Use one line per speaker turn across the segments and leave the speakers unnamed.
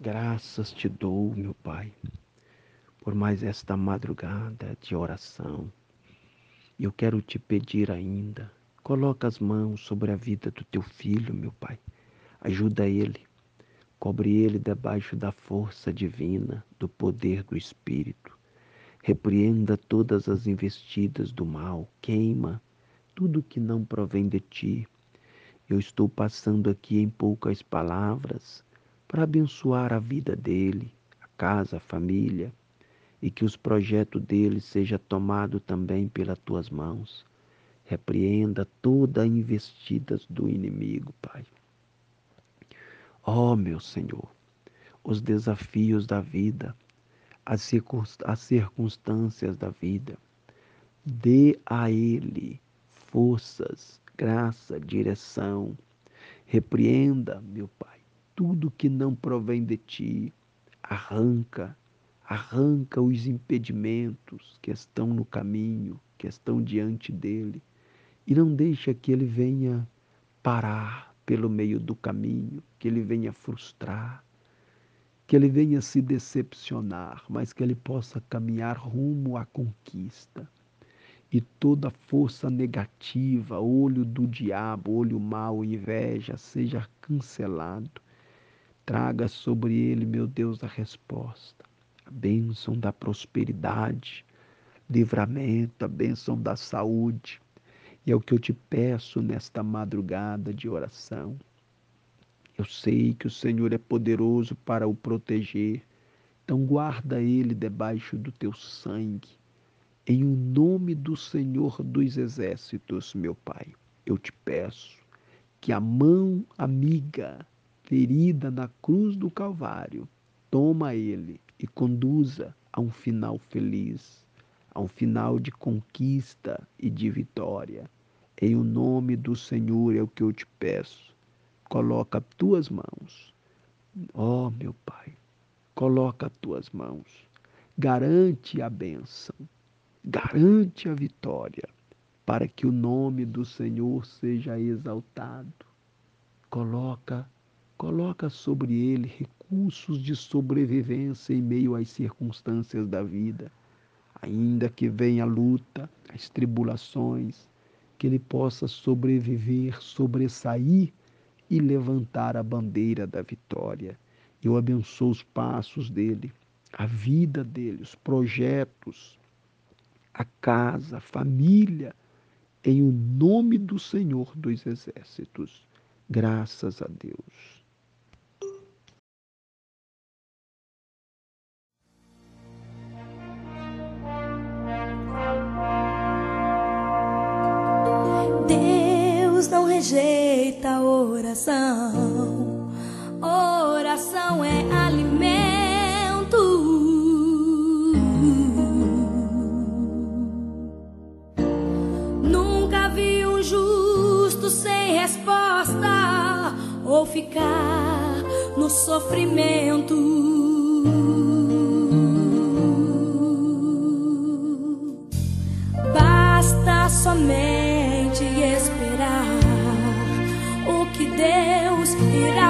Graças te dou, meu Pai, por mais esta madrugada de oração. Eu quero te pedir ainda, coloca as mãos sobre a vida do teu filho, meu Pai. Ajuda ele, cobre ele debaixo da força divina, do poder do Espírito. Repreenda todas as investidas do mal, queima tudo que não provém de ti. Eu estou passando aqui em poucas palavras para abençoar a vida dele, a casa, a família, e que os projetos dele seja tomado também pelas tuas mãos. Repreenda toda investidas do inimigo, Pai. Ó oh, meu Senhor, os desafios da vida, as circunstâncias da vida, dê a ele forças, graça, direção. Repreenda, meu Pai tudo que não provém de ti, arranca, arranca os impedimentos que estão no caminho, que estão diante dele, e não deixa que ele venha parar pelo meio do caminho, que ele venha frustrar, que ele venha se decepcionar, mas que ele possa caminhar rumo à conquista. E toda força negativa, olho do diabo, olho mau, inveja, seja cancelado Traga sobre ele, meu Deus, a resposta, a bênção da prosperidade, livramento, a bênção da saúde. E é o que eu te peço nesta madrugada de oração. Eu sei que o Senhor é poderoso para o proteger, então guarda ele debaixo do teu sangue. Em o nome do Senhor dos Exércitos, meu Pai, eu te peço que a mão amiga ferida na cruz do Calvário, toma ele e conduza a um final feliz, a um final de conquista e de vitória. Em o nome do Senhor é o que eu te peço. Coloca tuas mãos. Ó oh, meu Pai, coloca tuas mãos. Garante a bênção, garante a vitória, para que o nome do Senhor seja exaltado. Coloca Coloca sobre ele recursos de sobrevivência em meio às circunstâncias da vida. Ainda que venha a luta, as tribulações, que ele possa sobreviver, sobressair e levantar a bandeira da vitória. Eu abençoo os passos dele, a vida dele, os projetos, a casa, a família, em o nome do Senhor dos Exércitos. Graças a Deus.
rejeita a oração. Oração é alimento. Resposta ou ficar no sofrimento. Basta somente esperar que Deus irá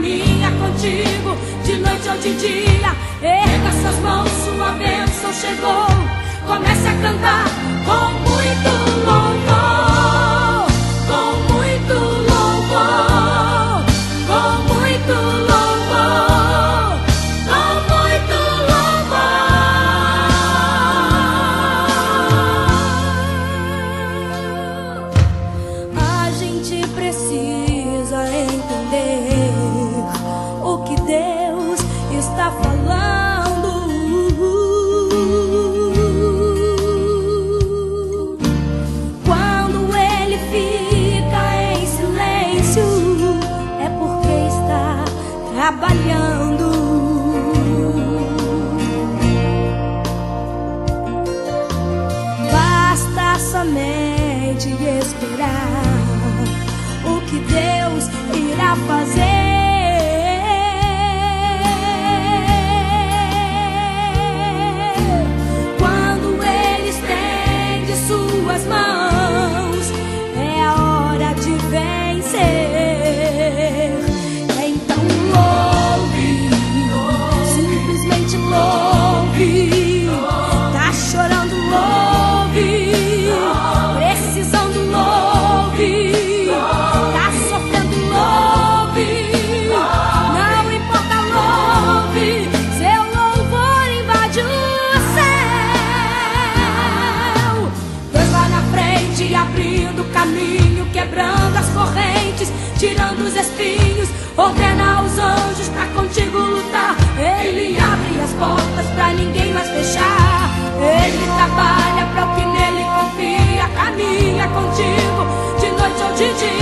caminha contigo de noite ou de dia. Erga suas mãos, sua bênção chegou. Comece a cantar com muito louvor, trabalhando. Basta somente esperar o que Deus irá fazer. tirando os espinhos, ordena os anjos pra contigo lutar. Ele abre as portas pra ninguém mais fechar. Ele trabalha pra o que nele confia, caminha contigo de noite ou de dia.